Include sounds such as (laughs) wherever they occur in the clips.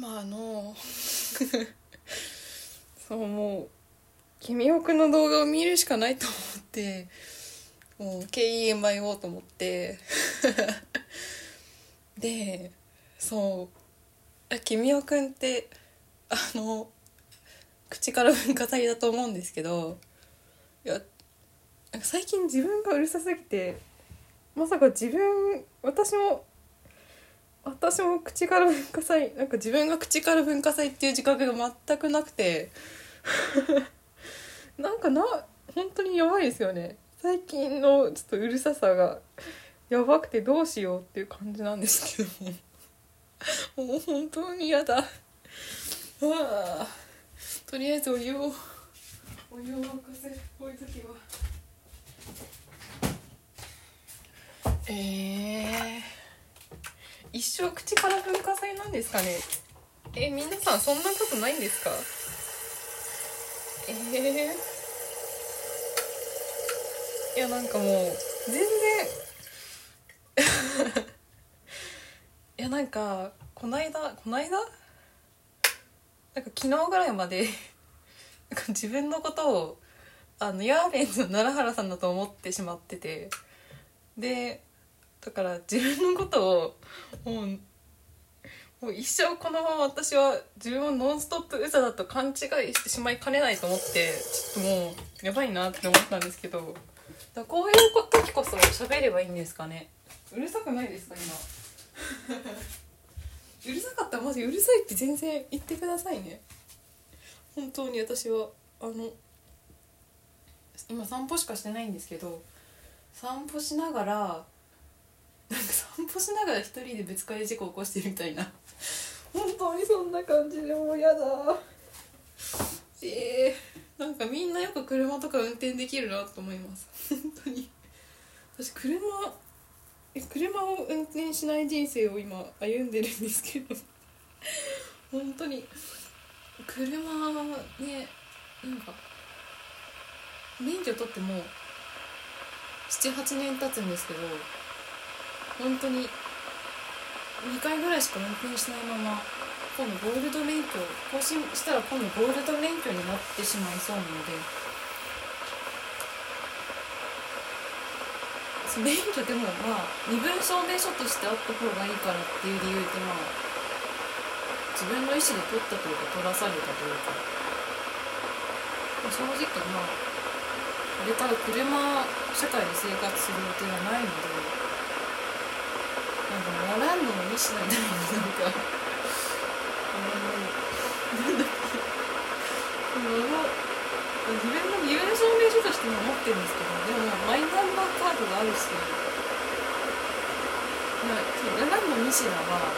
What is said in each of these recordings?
まあの (laughs) そうもう君おくんの動画を見るしかないと思ってもう KEMIO と思って。(laughs) でそう君おくんってあの口から文化祭だと思うんですけどいや最近自分がうるさすぎてまさか自分私も私も口から文化祭なんか自分が口から文化祭っていう自覚が全くなくて。(laughs) なんかな本当にやばいですよね。最近のちょっとうるささがやばくてどうしようっていう感じなんですけども。(laughs) う本当に嫌だ。わあとりあえずお湯をお湯を沸かせこういう時は。えー、一生口から文化祭なんですかね？え皆さんそんなことないんですか？えー、いやなんかもう全然。(laughs) いやなんかこないだこないだ？なんか昨日ぐらいまでなんか自分のことをあのヤーレンズの奈良原さんだと思ってしまってて。でだから自分のことをもうもう一生このまま私は自分をノンストップウザだと勘違いしてしまいかねないと思ってちょっともうやばいなって思ったんですけどだこういう時こそ喋ればいいんですかね。うるさくないですか今うるさかったらマジうるさいって全然言ってくださいね。本当に私はあの今散歩しかしてないんですけど散歩しながらなんか散歩しながら一人でぶつかり事故起こしてるみたいな。本当にそんな感じでもう嫌だ。えー、なんかみんなよく車とか運転できるなと思います。本当に。私車え車を運転しない人生を今歩んでるんですけど。本当に。車ねなんか免許取っても78年経つんですけど本当に2回ぐらいしか運転しないまま今度ゴールド免許更新したら今度ゴールド免許になってしまいそうなので免許でもまあ身分証明書としてあった方がいいからっていう理由でまあ自分の意思で取ったというか取らされたというか、まあ、正直まあこれから車社会で生活する予定はないのでかラランドのミシナみたいになんかあのなんだっけ自分の身分証明書としても持ってるんですけどでもマイナンバーカードがあるしまあそうラランドミシナは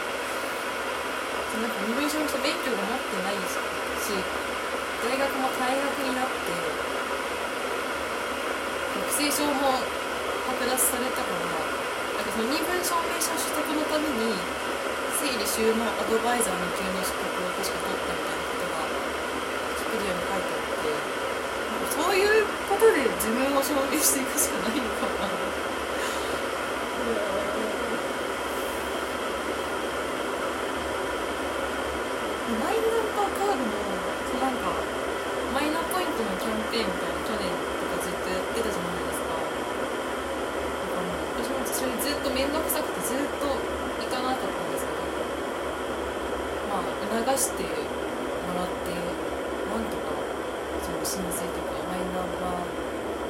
なんか身分証明書免許が持ってないし大学も退学になって学生証も剥奪されたから身分証明書取得のために整理収納アドバイザーの級の資格を確か取ったみたいなことがキペディアに書いてあってそういうことで自分を証明していくしかないのかな。マイナンバーカードもなんかマイナポイントのキャンペーンみたいな去年とかずっとやってたじゃないですかだから私もそれずっと面倒くさくてずっと行かなかったんですけどまあ促してもらってなんとかその申請とかマイナンバー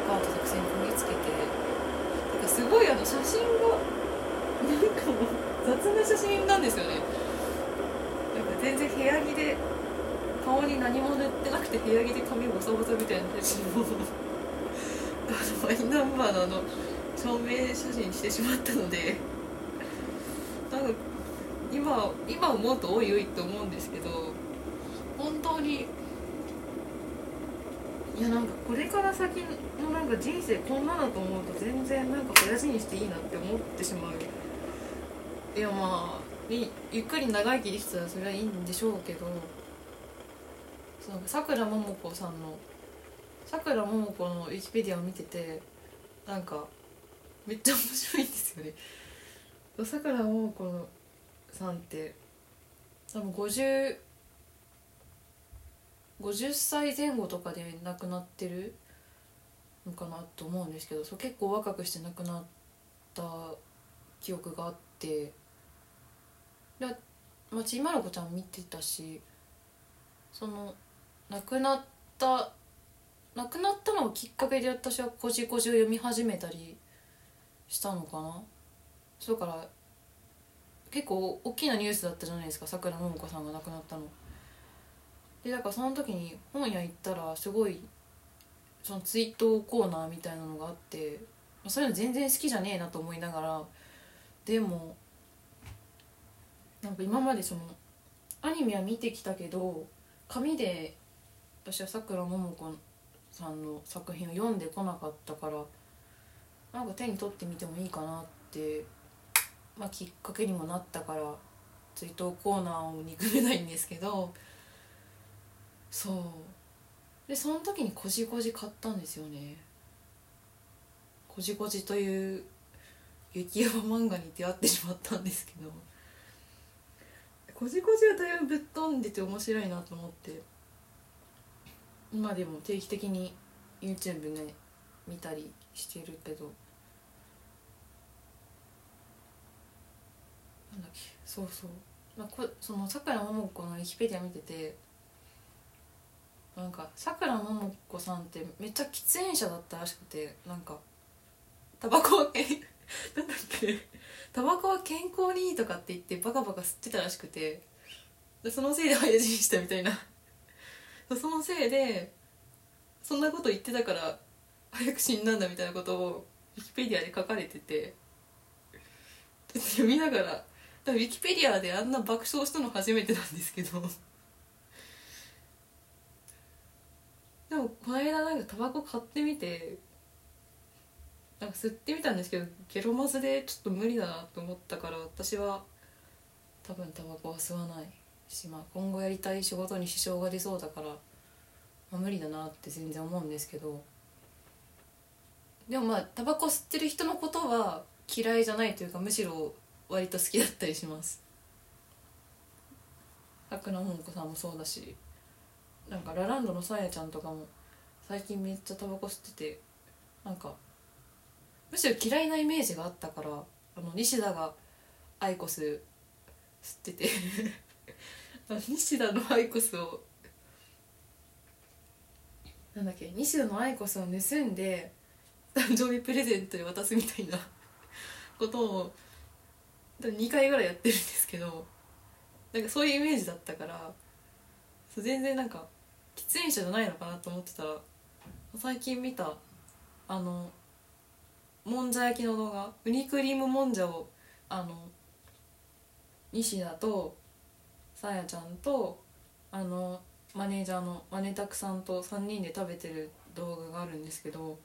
カード作戦にこぎつけてなんかすごいあの写真がなんかもう雑な写真なんですよね。なんか全然部屋着で顔に何も塗ってなくて部屋着で髪ボサボサみたいな写真をあのマイナンバーのあの証明写真してしまったのでなんか今今思うとおいおいって思うんですけど本当にいやなんかこれから先のなんか人生こんなだと思うと全然なんか早死にしていいなって思ってしまう。いやまあゆっくり長生きできたらそれはいいんでしょうけどさくらももこさんのさくらももこのウィキペディアを見ててなんかめっちゃ面白いんですよね。さくらももこさんって多分50 50歳前後とかで亡くなってるのかなと思うんですけどそう結構若くして亡くなった記憶があってで、まあ、ちまる子ちゃん見てたしその亡くなった亡くなったのをきっかけで私は「こじこじ」を読み始めたりしたのかな？そうから結構大きなニュースだったじゃないですかさくらももこさんが亡くなったの。でだからその時に本屋行ったらすごいその追悼コーナーみたいなのがあってそういうの全然好きじゃねえなと思いながらでもなんか今までそのアニメは見てきたけど紙で私はさくらももこさんの作品を読んでこなかったからなんか手に取ってみてもいいかなって、まあ、きっかけにもなったから追悼コーナーを憎めないんですけどそう。でその時に「こじこじ」買ったんですよね。こじこじという雪山漫画に出会ってしまったんですけどこじこじはだいぶぶっ飛んでて面白いなと思って。今でも定期的に YouTube ね見たりしてるけど。なんだっけそうそう、まあ、こそのさくらももこのウィキペディア見ててなんかさくらももこさんってめっちゃ喫煙者だったらしくてなんかタバコは (laughs) なんだっけ。タバコは健康にいいとかって言ってバカバカ吸ってたらしくてでそのせいで早死にしたみたいな。(laughs) そのせいでそんなこと言ってたから早く死んだんだみたいなことをウィキペディアで書かれてて読みながらウィキペディアであんな爆笑したの初めてなんですけど。でもこの間なんかタバコ買ってみてなんか吸ってみたんですけどゲロマズでちょっと無理だなと思ったから私は多分タバコは吸わないし、まあ、今後やりたい仕事に支障が出そうだから、まあ、無理だなって全然思うんですけど。でもまあタバコ吸ってる人のことは嫌いじゃないというかむしろ割と好きだったりします。白野桃子さんもそうだしなんかラランドのさやちゃんとかも最近めっちゃタバコ吸っててなんかむしろ嫌いなイメージがあったからあの西田がアイコス吸ってて (laughs) 西田のアイコスをなんだっけ西田のアイコスを盗んで誕生日プレゼントで渡すみたいなことを2回ぐらいやってるんですけどなんかそういうイメージだったから全然なんか喫煙者じゃないのかなと思ってたら最近見たあのもんじゃ焼きの動画ウニクリームもんじゃをあの西田とさやちゃんとあのマネージャーのマネタクさんと3人で食べてる動画があるんですけど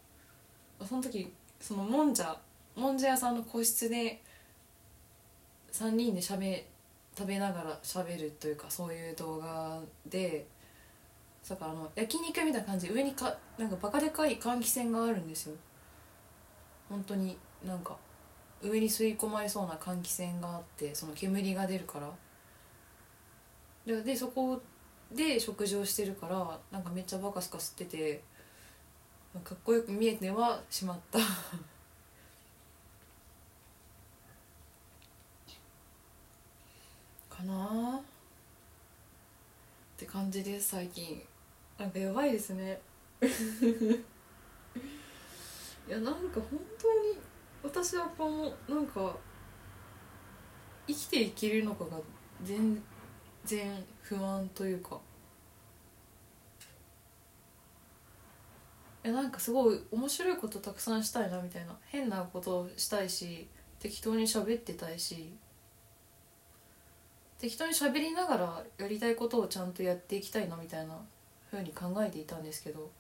その時そのもんじゃもんじゃ屋さんの個室で3人でしゃべ食べながらしゃべるというかそういう動画でだからあの焼肉みたいな感じで上にかなんかバカでかい換気扇があるんですよ。本当になんか上に吸い込まれそうな換気扇があってその煙が出るから。ででそこで食事をしてるからなんかめっちゃバカスカ吸っててかっこよく見えてはしまった。かな。って感じです最近。なんかやばいですね。(laughs) いやなんか本当に私はこのなんか生きていけるのかが全然不安というか。いやなんかすごい面白いことたくさんしたいなみたいな。変なことをしたいし適当に喋ってたいし適当に喋りながらやりたいことをちゃんとやっていきたいなみたいなふうに考えていたんですけど。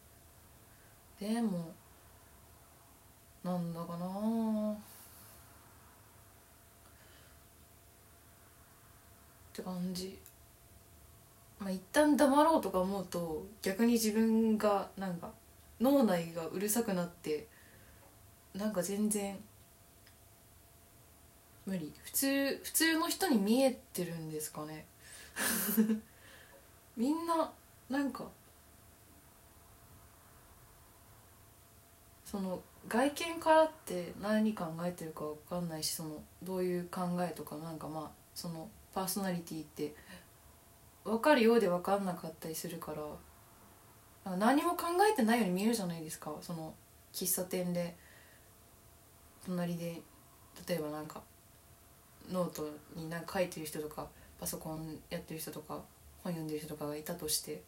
でもなんだかなって感じ。まあ一旦黙ろうとか思うと逆に自分がなんか脳内がうるさくなってなんか全然無理。普通普通の人に見えてるんですかね。(laughs) みんななんかその外見からって何考えてるか分かんないしそのどういう考えとかなんかまあそのパーソナリティって分かるようで分かんなかったりするから何も考えてないように見えるじゃないですか。その喫茶店で隣で例えばなんかノートに何か書いてる人とかパソコンやってる人とか本読んでる人とかがいたとして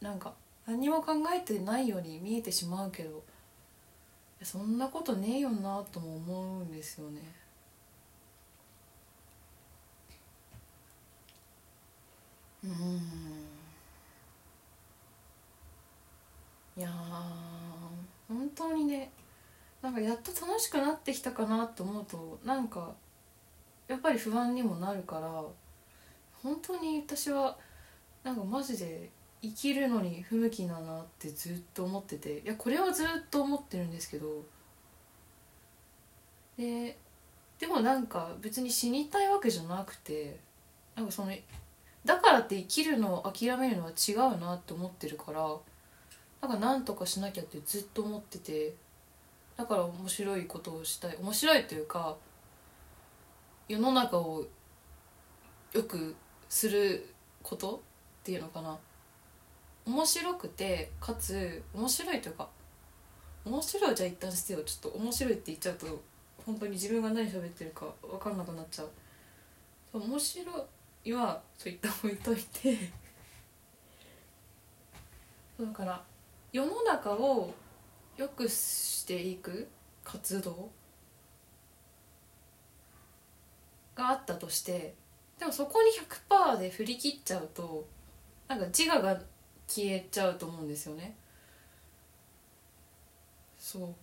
なんか何も考えてないように見えてしまうけどそんなことねえよなとも思うんですよね。うんいや本当にねなんかやっと楽しくなってきたかなと思うとなんかやっぱり不安にもなるから本当に私はなんかマジで生きるのに不向きだなってずっと思ってていやこれはずっと思ってるんですけどででもなんか別に死にたいわけじゃなくてなんかそのだからって生きるのを諦めるのは違うなって思ってるからなんか何とかしなきゃってずっと思っててだから面白いことをしたい。面白いというか世の中をよくすることっていうのかな。面白くてかつ面白いというか面白いじゃあ一旦してよ。ちょっと面白いって言っちゃうと本当に自分が何喋ってるか分かんなくなっちゃう。面白いはそういった置いといて。(laughs) だから世の中を良くしていく活動があったとしてでもそこに100%で振り切っちゃうとなんか自我が消えちゃうと思うんですよね。そう。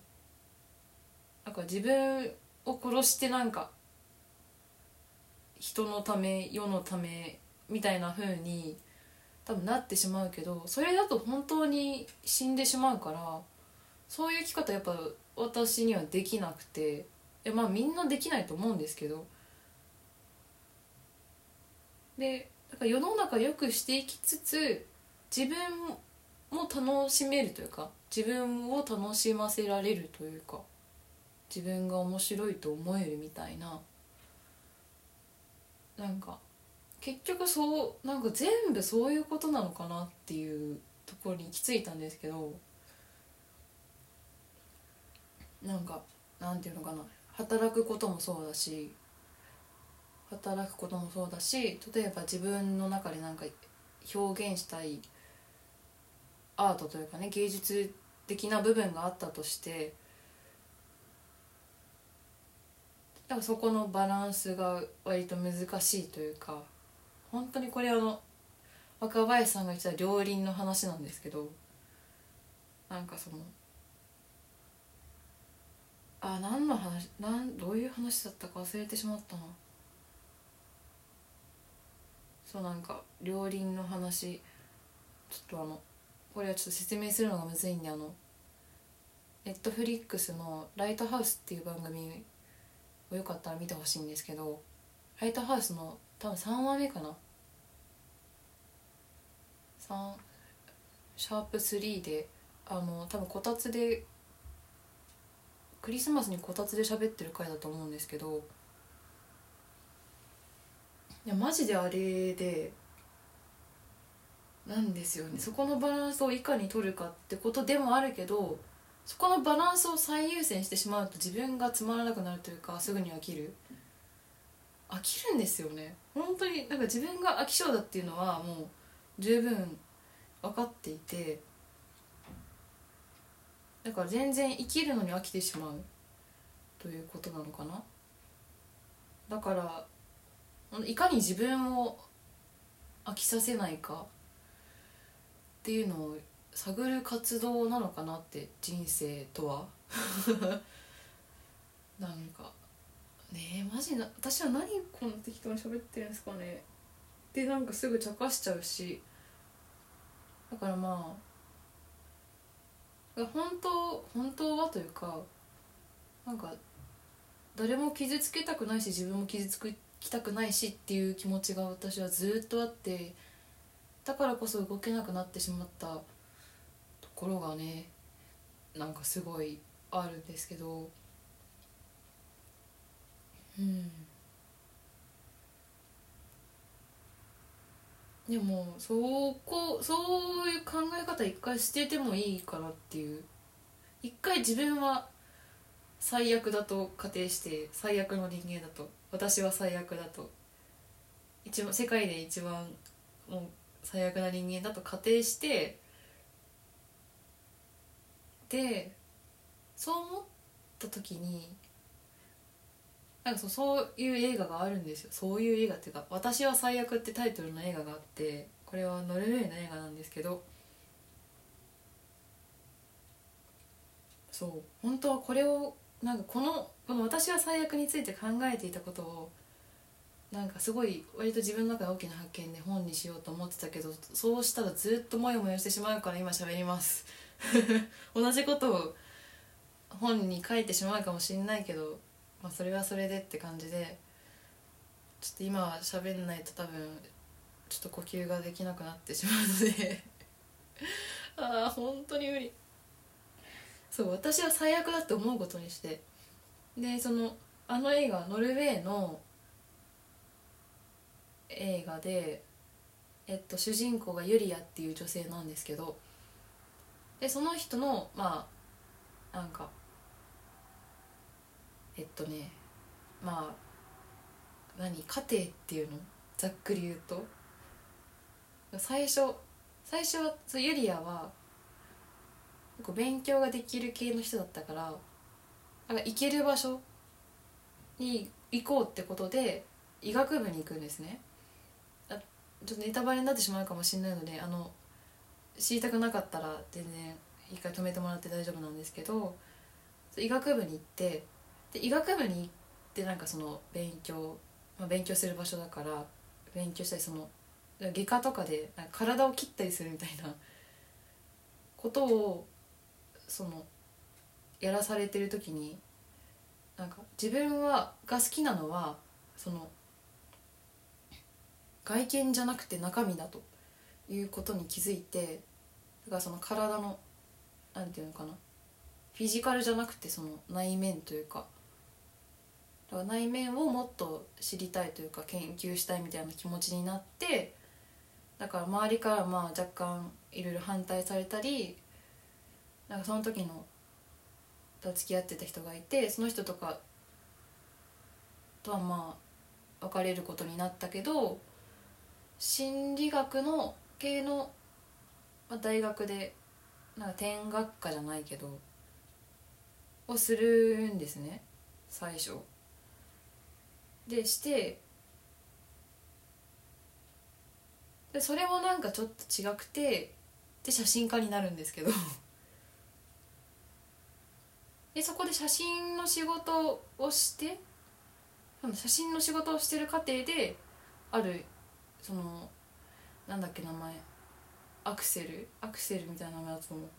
なんか自分を殺してなんか人のため世のためみたいな風に多分なってしまうけどそれだと本当に死んでしまうからそういう生き方やっぱ私にはできなくていまあみんなできないと思うんですけどでだから世の中良くしていきつつ自分も楽しめるというか自分を楽しませられるというか自分が面白いと思えるみたいな。なんか結局そうなんか全部そういうことなのかなっていうところに行き着いたんですけどなんかなんていうのかな働くこともそうだし働くこともそうだし例えば自分の中でなんか表現したいアートというかね芸術的な部分があったとしてだからそこのバランスが割と難しいというか本当にこれあの若林さんが言ってた両輪の話なんですけどなんかそのあ何の話なんどういう話だったか忘れてしまったな。そうなんか両輪の話。ちょっとあのこれはちょっと説明するのがむずいんであのネットフリックスの「ライトハウス」っていう番組をよかったら見てほしいんですけどライトハウスの多分3話目かな。3シャープ3であの多分こたつでクリスマスにこたつで喋ってる回だと思うんですけどいやマジであれでなんですよね。そこのバランスをいかに取るかってことでもあるけどそこのバランスを最優先してしまうと自分がつまらなくなるというかすぐに飽きる。飽きるんですよね。本当になんか自分が飽き性だっていうのはもう十分分かっていてだから全然生きるのに飽きてしまうということなのかな。だからいかに自分を飽きさせないかっていうのを探る活動なのかなって人生とは。(laughs) なんかねえマジな私は何こんな適当に喋ってるんですかね。でなんかすぐ茶化しちゃうし。だからまあ本当本当はというかなんか誰も傷つけたくないし自分も傷つくきたくないしっていう気持ちが私はずっとあってだからこそ動けなくなってしまったところがねなんかすごいあるんですけどうん。でもそこそういう考え方一回捨ててもいいからっていう。一回自分は最悪だと仮定して最悪の人間だと。私は最悪だと。一番世界で一番もう最悪な人間だと仮定してでそう思った時になんかそうそういう映画があるんですよ。そういう映画っていうか「私は最悪」ってタイトルの映画があってこれはノルウェーの映画なんですけどそう本当はこれをなんかこのこの私は最悪について考えていたことをなんかすごい割と自分の中で大きな発見で本にしようと思ってたけどそうしたらずっとモヤモヤしてしまうから今喋ります。(laughs) 同じことを本に書いてしまうかもしれないけど、まあ、それはそれでって感じでちょっと今は喋んないと多分ちょっと呼吸ができなくなってしまうので。(laughs) ああ本当に無理。そう私は最悪だって思うことにして。でそのあの映画ノルウェーの映画で、えっと、主人公がユリアっていう女性なんですけど。でその人のまあなんかえっとねまあ何家庭っていうの？ざっくり言うと。最初最初はユリアは結構勉強ができる系の人だったからなんか行ける場所に行こうってことで医学部に行くんですね。あちょっとネタバレになってしまうかもしれないのであの知りたくなかったら全然一回止めてもらって大丈夫なんですけど医学部に行ってで医学部に行ってなんかその勉強、まあ、勉強する場所だから勉強したりその外科とかで体を切ったりするみたいなことをそのやらされてる時になんか自分はが好きなのはその外見じゃなくて中身だということに気づいてだからその体のなんていうのかなフィジカルじゃなくてその内面というかだから内面をもっと知りたいというか研究したいみたいな気持ちになってだから周りからまあ若干いろいろ反対されたりなんかその時のと付き合ってた人がいてその人とかとはまあ別れることになったけど心理学の系の、まあ、大学でなんか天学科じゃないけどをするんですね最初。でしてでそれもなんかちょっと違くてで写真家になるんですけどでそこで写真の仕事をして写真の仕事をしてる過程であるそのなんだっけ名前アクセル？アクセルみたいな名前だと思う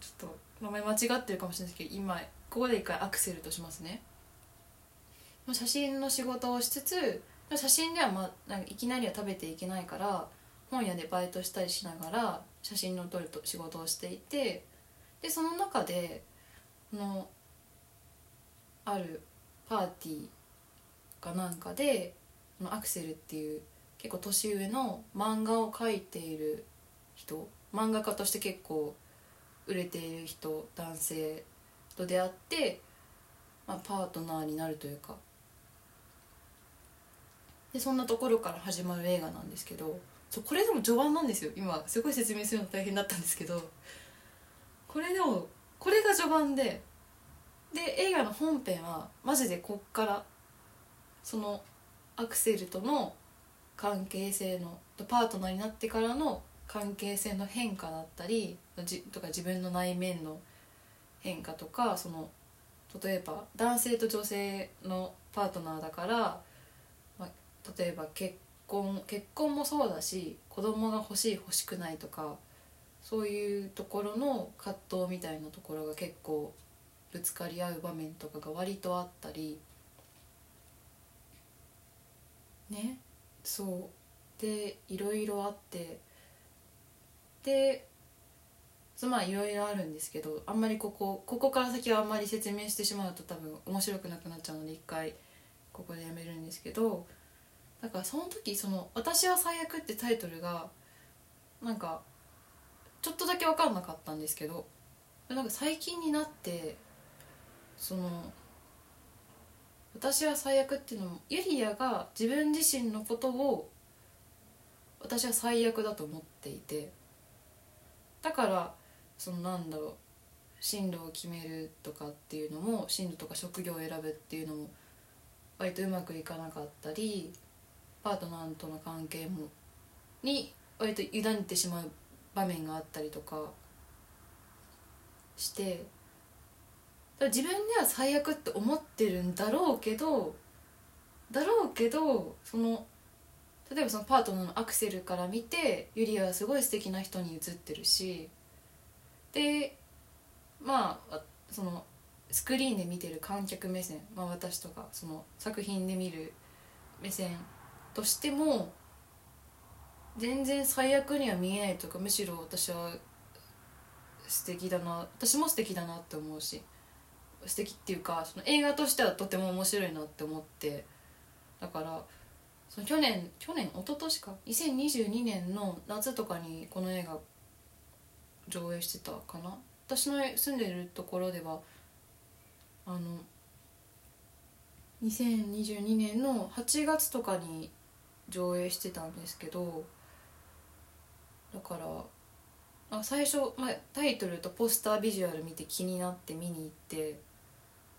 ちょっと名前間違ってるかもしれないですけど今ここで一回アクセルとしますね。写真の仕事をしつつ写真では、ま、なんかいきなりは食べていけないから本屋でバイトしたりしながら写真の撮ると仕事をしていてでその中でのあるパーティーかなんかでアクセルっていう結構年上の漫画を描いている人漫画家として結構売れている人男性と出会って、まあ、パートナーになるというか。でそんなところから始まる映画なんですけどそうこれでも序盤なんですよ。今すごい説明するの大変だったんですけどこれでもこれが序盤でで映画の本編はマジでこっからそのアクセルとの関係性のパートナーになってからの関係性の変化だったりとか自分の内面の変化とかその例えば男性と女性のパートナーだから、まあ、例えば結婚結婚もそうだし子供が欲しい欲しくないとかそういうところの葛藤みたいなところが結構ぶつかり合う場面とかが割とあったり。ね。そう。でいろいろあって。でまあいろいろあるんですけどあんまりここここから先はあんまり説明してしまうと多分面白くなくなっちゃうので一回ここでやめるんですけど。だからその時その「私は最悪」ってタイトルがなんかちょっとだけ分かんなかったんですけどなんか最近になってその「私は最悪」っていうのもユリアが自分自身のことを私は最悪だと思っていてだからそのなんだろう進路を決めるとかっていうのも進路とか職業を選ぶっていうのも割とうまくいかなかったりパートナーとの関係もに割と委ねてしまう場面があったりとかして自分では最悪って思ってるんだろうけどだろうけどその例えばそのパートナーのアクセルから見てユリアはすごい素敵な人に映ってるしでまあそのスクリーンで見てる観客目線、まあ、私とかその作品で見る目線としても全然最悪には見えないとかむしろ私は素敵だな私も素敵だなって思うし素敵っていうかその映画としてはとても面白いなって思ってだからその去年去年一昨年か？2022年の夏とかにこの映画上映してたかな？私の住んでるところではあの2022年の8月とかに上映してたんですけどだからあ最初、まあ、タイトルとポスタービジュアル見て気になって見に行って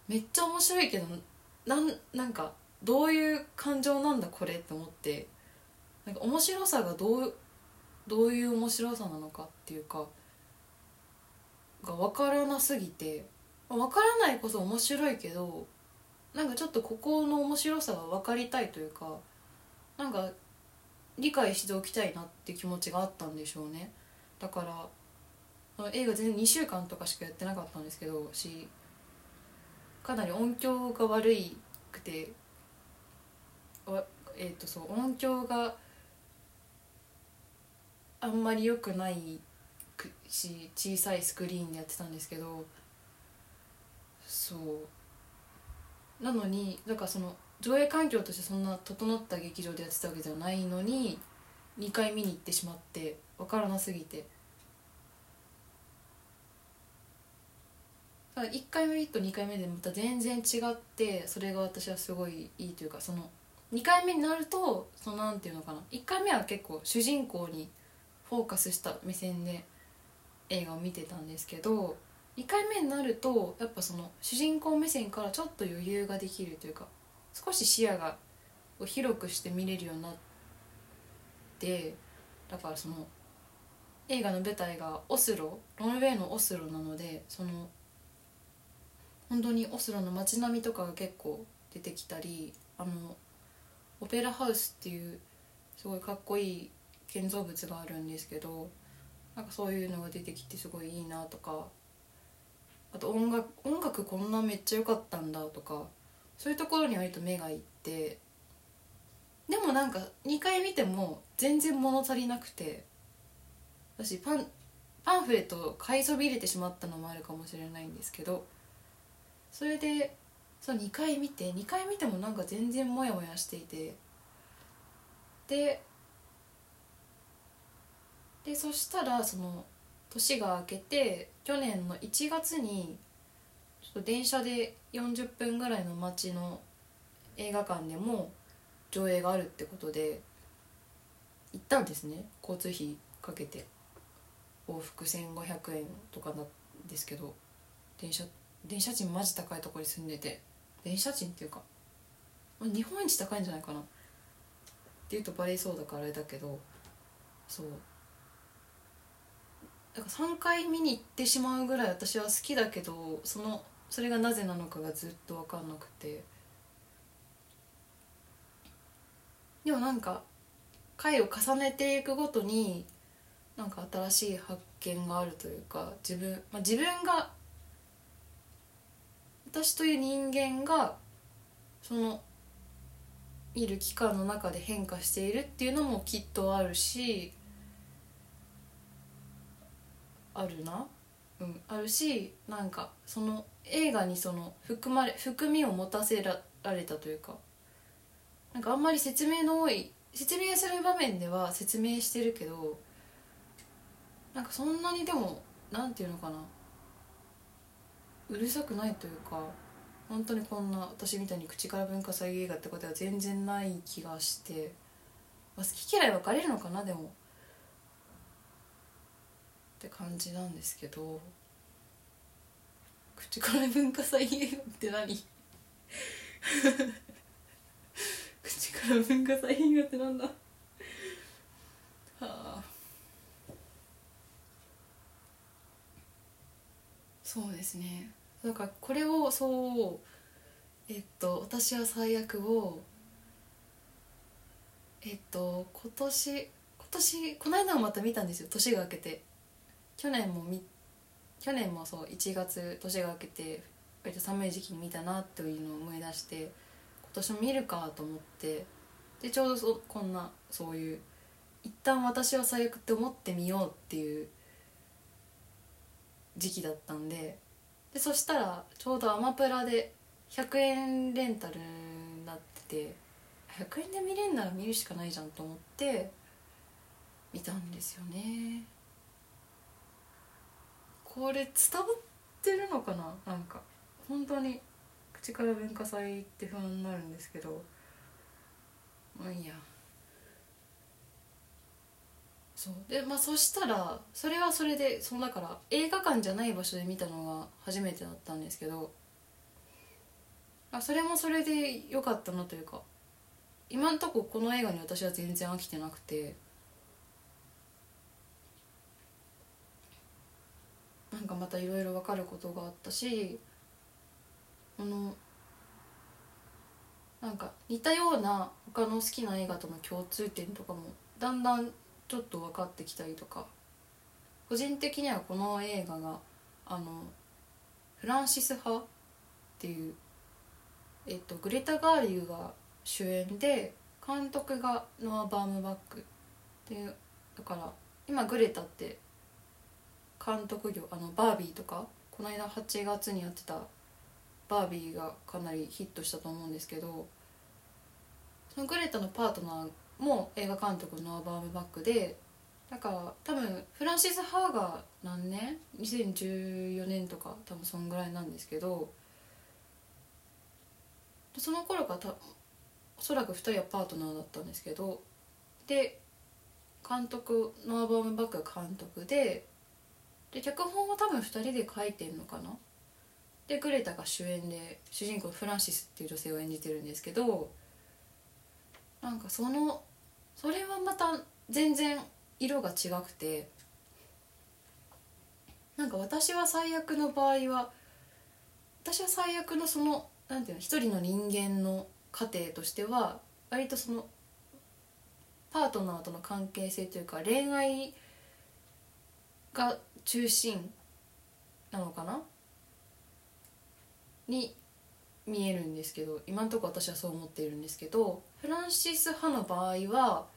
めっちゃ面白いけどなんなんかどういう感情なんだこれって思ってなんか面白さがどうどういう面白さなのかっていうかが分からなすぎて分からないこそ面白いけどなんかちょっとここの面白さが分かりたいというかなんか理解しておきたいなって気持ちがあったんでしょうね。だから映画全然2週間とかしかやってなかったんですけどしかなり音響が悪いくてえっ、ー、とそう音響があんまり良くないし小さいスクリーンでやってたんですけどそう。なのにだかその上映環境としてそんな整った劇場でやってたわけじゃないのに2回見に行ってしまって分からなすぎて。だ1回目と2回目でまた全然違ってそれが私はすごいいいというかその2回目になるとそのなんていうのかな1回目は結構主人公にフォーカスした目線で映画を見てたんですけど2回目になるとやっぱその主人公目線からちょっと余裕ができるというか少し視野が広くして見れるようになってだからその映画の舞台がオスロノルウェーのオスロなのでその本当にオスロの街並みとかが結構出てきたりあのオペラハウスっていうすごいかっこいい建造物があるんですけどなんかそういうのが出てきてすごいいいなとかあと音楽音楽こんなめっちゃ良かったんだとかそういうところに割と目がいってでもなんか2回見ても全然物足りなくて私パンパンフレット買いそびれてしまったのもあるかもしれないんですけどそれでその2回見て2回見てもなんか全然モヤモヤしていてででそしたらその年が明けて去年の1月にちょっと電車で40分ぐらいの街の映画館でも上映があるってことで行ったんですね。交通費かけて。往復1500円とかなんですけど電車電車賃マジ高いとこに住んでて。電車賃っていうか日本一高いんじゃないかな。っていうとバレそうだからあれだけどそう。だから3回見に行ってしまうぐらい私は好きだけどそのそれがなぜなのかがずっと分かんなくて。でもなんか回を重ねていくごとになんか新しい発見があるというか自分、まあ、自分が私という人間がその見る期間の中で変化しているっていうのもきっとあるしあるな。うんあるしなんかその映画にその含まれ含みを持たせられたというかなんかあんまり説明の多い説明する場面では説明してるけどなんかそんなにでもなんていうのかなうるさくないというか本当にこんな私みたいに口から文化祭映画ってことは全然ない気がして、まあ、好き嫌い分かれるのかなでも。って感じなんですけど口から文化祭映画って何？口から文化祭映画 (laughs) ってなんだ？はあ。そうですね。なんかこれをそうえっと私は最悪をえっと今年今年この間もまた見たんですよ。年が明けて。去年もみ去年もそう1月年が明けて割と寒い時期に見たなっていうのを思い出して今年も見るかと思ってでちょうどそこんなそういう一旦私は最悪って思ってみようっていう時期だったんででそしたらちょうどアマプラで100円レンタルになってて100円で見れんなら見るしかないじゃんと思って見たんですよね。これ伝わってるのかな？なんか本当に口から文化祭って不安になるんですけど。まあいいや。そう。でまあそしたらそれはそれでそのだから映画館じゃない場所で見たのが初めてだったんですけど。あそれもそれで良かったなというか。今んとここの映画に私は全然飽きてなくて。なんかまたいろいろ分かることがあったしあのなんか似たような他の好きな映画との共通点とかもだんだんちょっと分かってきたりとか個人的にはこの映画があのフランシス派っていう、えっと、グレタ・ガーリューが主演で監督がノア・バームバック。でだから今グレタって監督業あのバービーとかこの間8月にやってたバービーがかなりヒットしたと思うんですけどそのグレタのパートナーも映画監督のアバームバックでだから多分フランシス・ハーが何年 ?2014 年とか多分そんぐらいなんですけどその頃からたおそらく2人はパートナーだったんですけどで監督のアバームバックが監督でで脚本は多分2人で書いてんのかな？でグレタが主演で主人公フランシスっていう女性を演じてるんですけどなんかそのそれはまた全然色が違くてなんか私は最悪の場合は私は最悪のそのなんていうの一人の人間の過程としては割とそのパートナーとの関係性というか恋愛が中心なのかな？に見えるんですけど今のとこ私はそう思っているんですけどフランシス派の場合は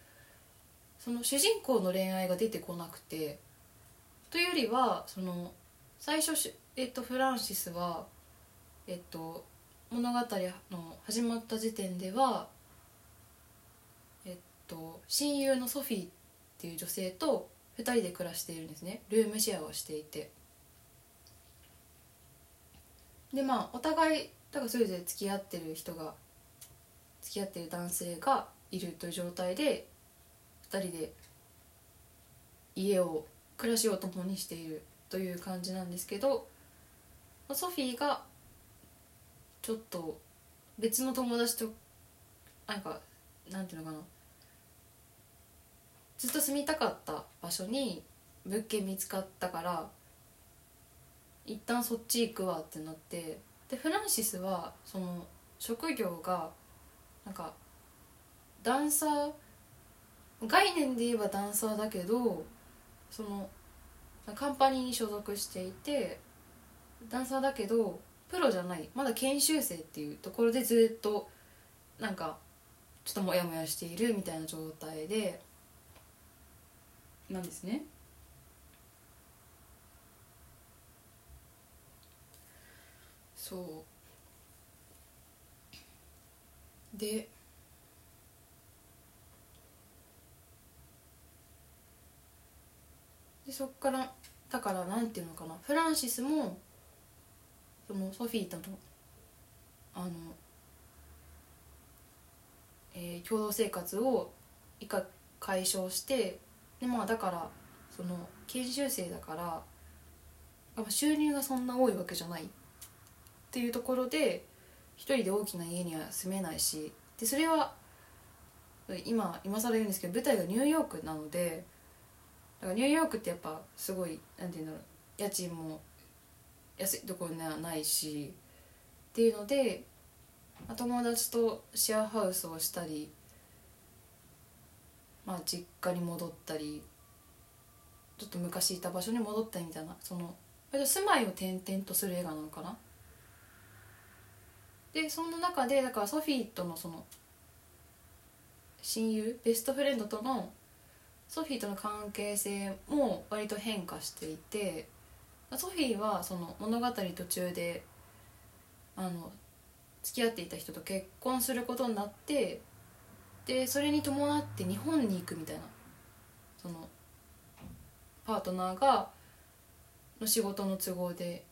その主人公の恋愛が出てこなくてというよりはその最初、えっと、フランシスは、えっと、物語の始まった時点では、えっと、親友のソフィーっていう女性と2人で暮らしているんですね。ルームシェアをしていて。でまあお互いだからそれぞれ付き合ってる人が付き合ってる男性がいるという状態で2人で家を暮らしを共にしているという感じなんですけどソフィーがちょっと別の友達となんかなんていうのかな。ずっと住みたかった場所に物件見つかったから一旦そっち行くわってなってでフランシスはその職業がなんかダンサー概念で言えばダンサーだけどそのカンパニーに所属していてダンサーだけどプロじゃないまだ研修生っていうところでずっとなんかちょっとモヤモヤしているみたいな状態でなんですね。そうででそっからだからなんていうのかなフランシスもそのソフィーとのあの、えー、共同生活を以下解消してでまあだからその研修生だから収入がそんな多いわけじゃない。っていうところで一人で大きな家には住めないしでそれは今今更言うんですけど舞台がニューヨークなのでだからニューヨークってやっぱすごいなんていうんだろう家賃も安いところにはないしっていうので友達とシェアハウスをしたり、まあ、実家に戻ったりちょっと昔いた場所に戻ったりみたいなその住まいを転々とする映画なのかな。でそんな中でだからソフィーとのその親友ベストフレンドとのソフィーとの関係性も割と変化していてソフィーはその物語途中であの付き合っていた人と結婚することになってでそれに伴って日本に行くみたいな。そのパートナーがの仕事の都合で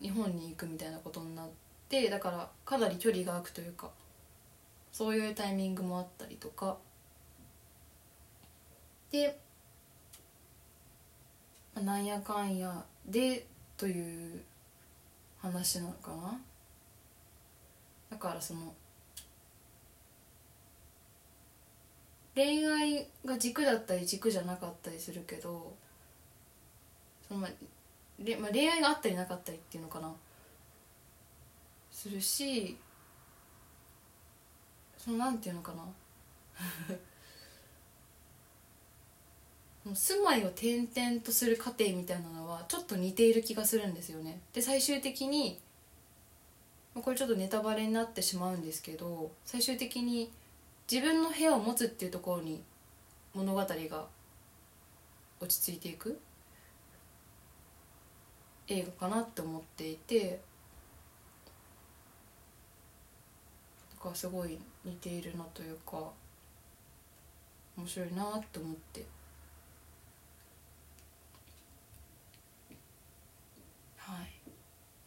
日本に行くみたいなことになってだからかなり距離が空くというかそういうタイミングもあったりとか。でなんやかんやでという話なのかな。だからその恋愛が軸だったり軸じゃなかったりするけどそのまあ、まあ、恋愛があったりなかったりっていうのかな。するしそのなんていうのかな。(laughs) 住まいを転々とする過程みたいなのはちょっと似ている気がするんですよね。で最終的にこれちょっとネタバレになってしまうんですけど最終的に自分の部屋を持つっていうところに物語が落ち着いていく映画かなって思っていてだからすごい似ているなというか面白いなって思って。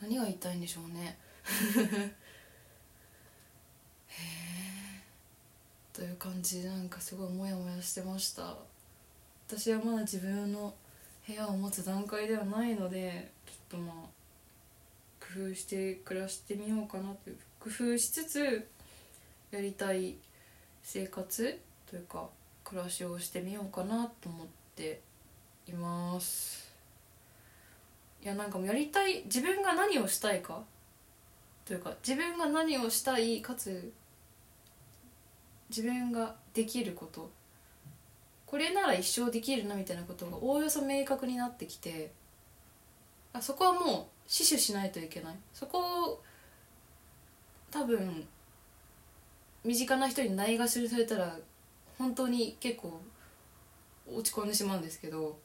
何が言いたいんでしょうね。(laughs) へえという感じでなんかすごいモヤモヤしてました。私はまだ自分の部屋を持つ段階ではないのでちょっとまあ工夫して暮らしてみようかなという工夫しつつやりたい生活というか暮らしをしてみようかなと思っています。いやなんかもうやりたい自分が何をしたいかというか自分が何をしたいかつ自分ができること。これなら一生できるなみたいなことがおおよそ明確になってきて。あそこはもう死守しないといけない。そこを多分身近な人にないがしろされたら本当に結構落ち込んでしまうんですけど。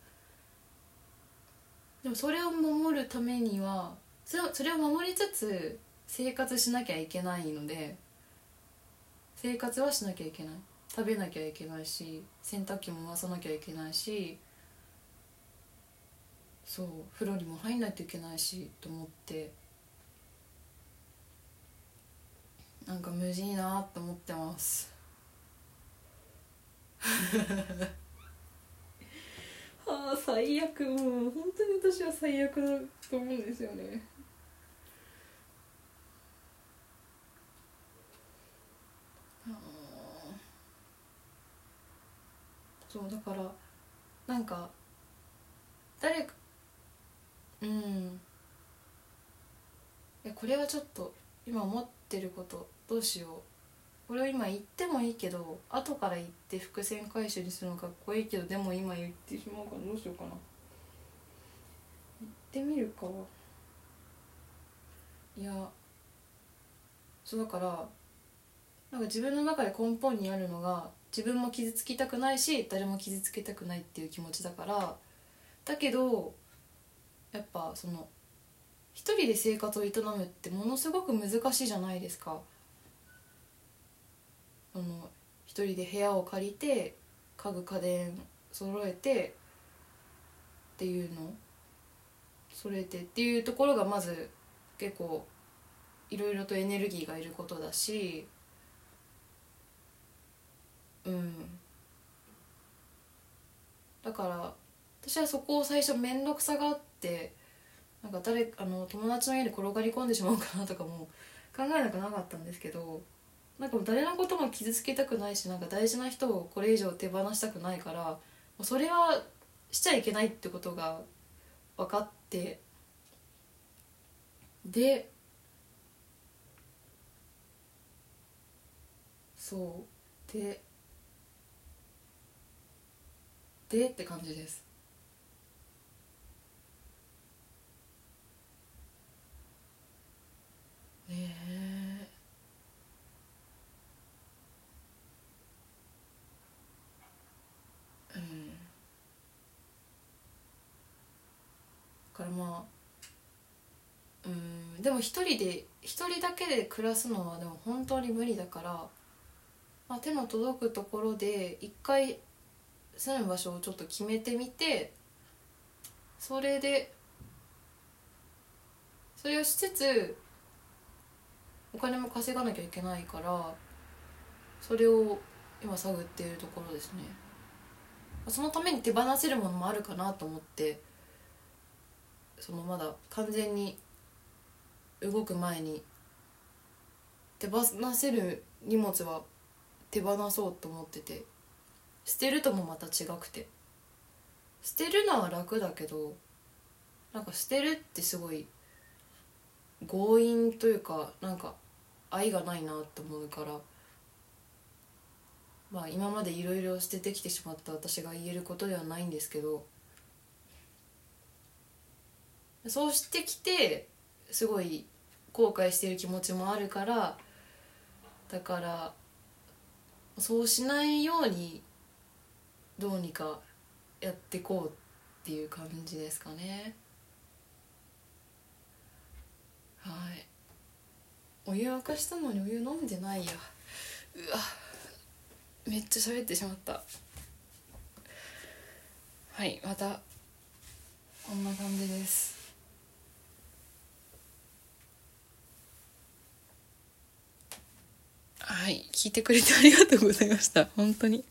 でもそれを守るためにはそれをそれを守りつつ生活しなきゃいけないので。生活はしなきゃいけない。食べなきゃいけないし洗濯機も回さなきゃいけないしそう風呂にも入んないといけないしと思ってなんか無事いなって思ってます。(laughs) ああ最悪。もう本当に私は最悪だと思うんですよね。そうだからなんか誰かうん。いやこれはちょっと今思ってることどうしよう。これを今言ってもいいけど後から言って伏線回収にするのかっこいいけどでも今言ってしまうからどうしようかな。言ってみるか。いやそうだからなんか自分の中で根本にあるのが自分も傷つきたくないし誰も傷つけたくないっていう気持ちだから。だけどやっぱその一人で生活を営むってものすごく難しいじゃないですか。あの一人で部屋を借りて家具家電揃えてっていうの。それでっていうところがまず結構いろいろとエネルギーがいることだし。うん。だから私はそこを最初面倒くさがってなんか誰あの友達の家に転がり込んでしまうかなとかも考えなくなかったんですけどなんかもう誰のことも傷つけたくないしなんか大事な人をこれ以上手放したくないからもうそれはしちゃいけないってことが分かってでそう。ででって感じです。ねえうん。だからまあうん。でも一人で一人だけで暮らすのはでも本当に無理だから、まあ、手の届くところで一回住む場所をちょっと決めてみてそれでそれをしつつお金も稼がなきゃいけないからそれを今探っているところですね。そのために手放せるものもあるかなと思ってそのまだ完全に動く前に手放せる荷物は手放そうと思ってて。捨てるともまた違くて。捨てるのは楽だけどなんか捨てるってすごい強引というかなんか愛がないなって思うからまあ今までいろいろ捨ててきてしまった私が言えることではないんですけどそうしてきてすごい後悔してる気持ちもあるからだからそうしないようにどうにかやってこうっていう感じですかね。はい。お湯沸かしたのにお湯飲んでないや。うわ。めっちゃ喋ってしまった。はいまたこんな感じです。はい聞いてくれてありがとうございました。本当に。